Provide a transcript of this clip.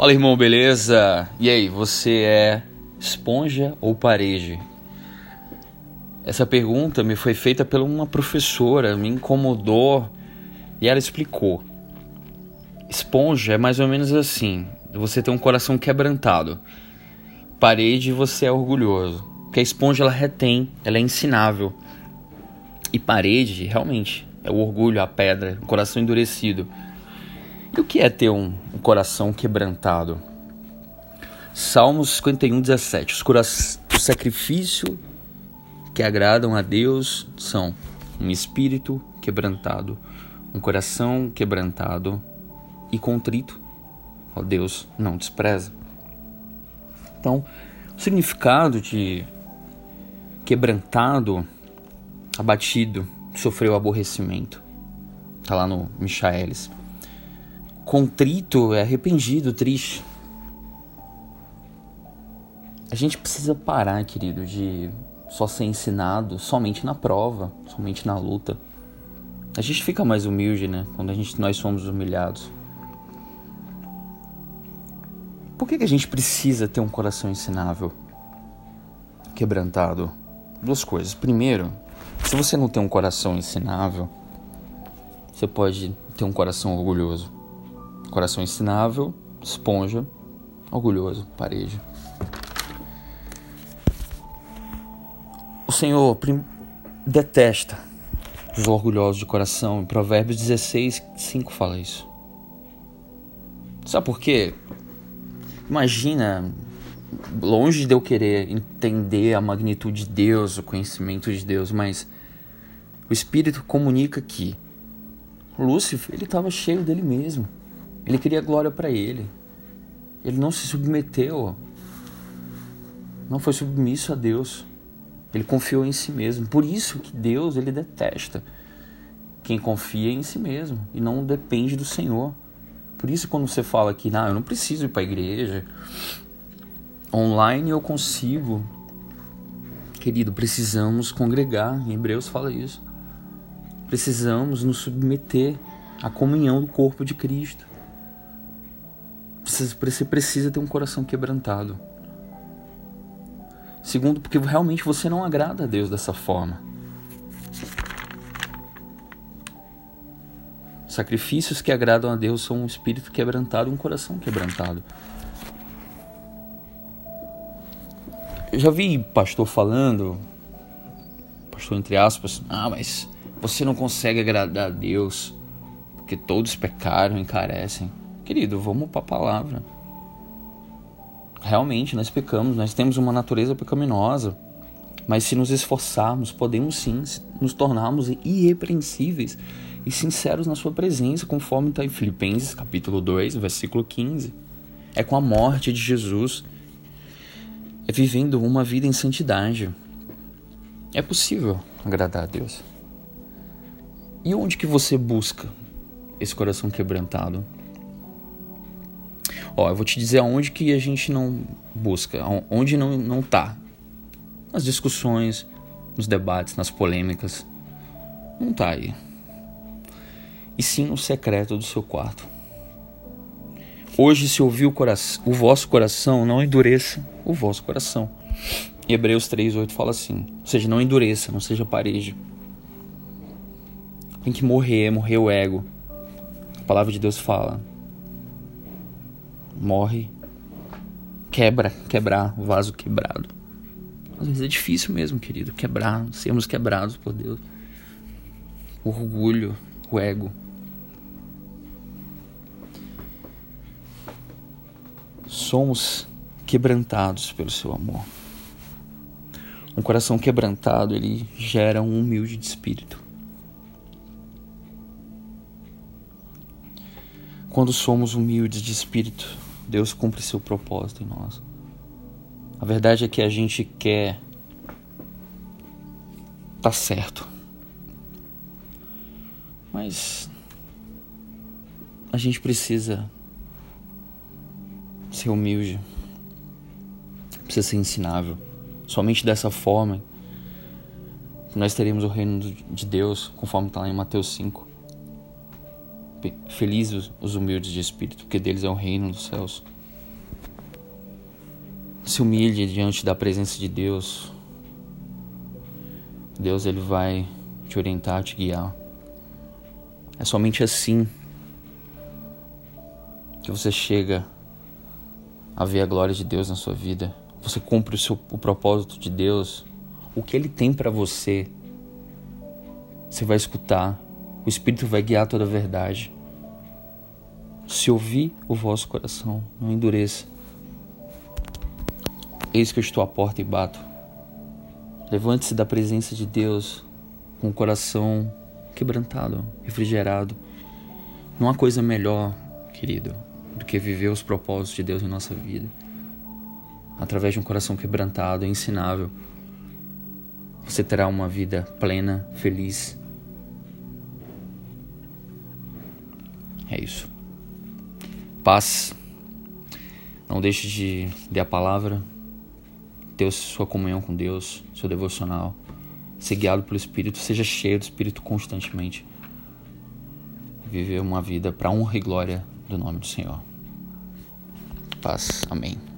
Fala irmão, beleza? E aí, você é esponja ou parede? Essa pergunta me foi feita por uma professora, me incomodou e ela explicou. Esponja é mais ou menos assim: você tem um coração quebrantado. Parede, você é orgulhoso. Porque a esponja ela retém, ela é ensinável. E parede, realmente, é o orgulho, a pedra, o coração endurecido. E o que é ter um, um coração quebrantado? Salmos 51, 17. Os, cora... o sacrifício que agradam a Deus são um espírito quebrantado, um coração quebrantado e contrito. Ó Deus não despreza. Então, o significado de quebrantado, abatido, sofreu aborrecimento. Está lá no Michaelis. Contrito é arrependido, triste. A gente precisa parar, querido, de só ser ensinado somente na prova, somente na luta. A gente fica mais humilde, né? Quando a gente, nós somos humilhados. Por que, que a gente precisa ter um coração ensinável, quebrantado? Duas coisas. Primeiro, se você não tem um coração ensinável, você pode ter um coração orgulhoso. Coração ensinável, esponja, orgulhoso, parede. O Senhor detesta os orgulhosos de coração. Em Provérbios 16, 5 fala isso. Sabe por quê? Imagina, longe de eu querer entender a magnitude de Deus, o conhecimento de Deus, mas o Espírito comunica que Lúcifer, ele estava cheio dele mesmo. Ele queria glória para ele. Ele não se submeteu, não foi submisso a Deus. Ele confiou em si mesmo. Por isso que Deus ele detesta quem confia em si mesmo e não depende do Senhor. Por isso quando você fala que, não, eu não preciso ir para a igreja, online eu consigo. Querido, precisamos congregar. Em Hebreus fala isso. Precisamos nos submeter à comunhão do corpo de Cristo. Você precisa ter um coração quebrantado. Segundo, porque realmente você não agrada a Deus dessa forma. Sacrifícios que agradam a Deus são um espírito quebrantado um coração quebrantado. Eu já vi pastor falando, pastor entre aspas, ah, mas você não consegue agradar a Deus porque todos pecaram e carecem. Querido, vamos para a palavra realmente nós pecamos, nós temos uma natureza pecaminosa, mas se nos esforçarmos, podemos sim nos tornarmos irrepreensíveis e sinceros na sua presença, conforme está em Filipenses capítulo 2, versículo 15. É com a morte de Jesus, é vivendo uma vida em santidade. É possível agradar a Deus. E onde que você busca esse coração quebrantado? Ó, eu vou te dizer aonde que a gente não busca, onde não, não tá. Nas discussões, nos debates, nas polêmicas. Não tá aí. E sim no secreto do seu quarto. Hoje, se ouvir o, coração, o vosso coração, não endureça o vosso coração. Hebreus 3,8 fala assim: ou seja, não endureça, não seja parejo. Tem que morrer, morrer o ego. A palavra de Deus fala: morre, quebra, quebrar o vaso quebrado. Às vezes é difícil mesmo, querido, quebrar, sermos quebrados por Deus. O orgulho, o ego. Somos quebrantados pelo seu amor. Um coração quebrantado, ele gera um humilde de espírito. Quando somos humildes de espírito, Deus cumpre seu propósito em nós. A verdade é que a gente quer tá certo. Mas a gente precisa ser humilde. Precisa ser ensinável. Somente dessa forma nós teremos o reino de Deus, conforme está lá em Mateus 5. Felizes os humildes de espírito, porque deles é o reino dos céus. Se humilhe diante da presença de Deus. Deus ele vai te orientar, te guiar. É somente assim que você chega a ver a glória de Deus na sua vida. Você cumpre o, seu, o propósito de Deus. O que Ele tem para você, você vai escutar. Espírito vai guiar toda a verdade. Se ouvir o vosso coração, não endureça. Eis que eu estou à porta e bato. Levante-se da presença de Deus com o coração quebrantado, refrigerado. Não há coisa melhor, querido, do que viver os propósitos de Deus em nossa vida. Através de um coração quebrantado, ensinável, você terá uma vida plena, feliz. É isso. Paz. Não deixe de ler a palavra, ter sua comunhão com Deus, seu devocional. Ser guiado pelo Espírito, seja cheio do Espírito constantemente. Viver uma vida para honra e glória do nome do Senhor. Paz. Amém.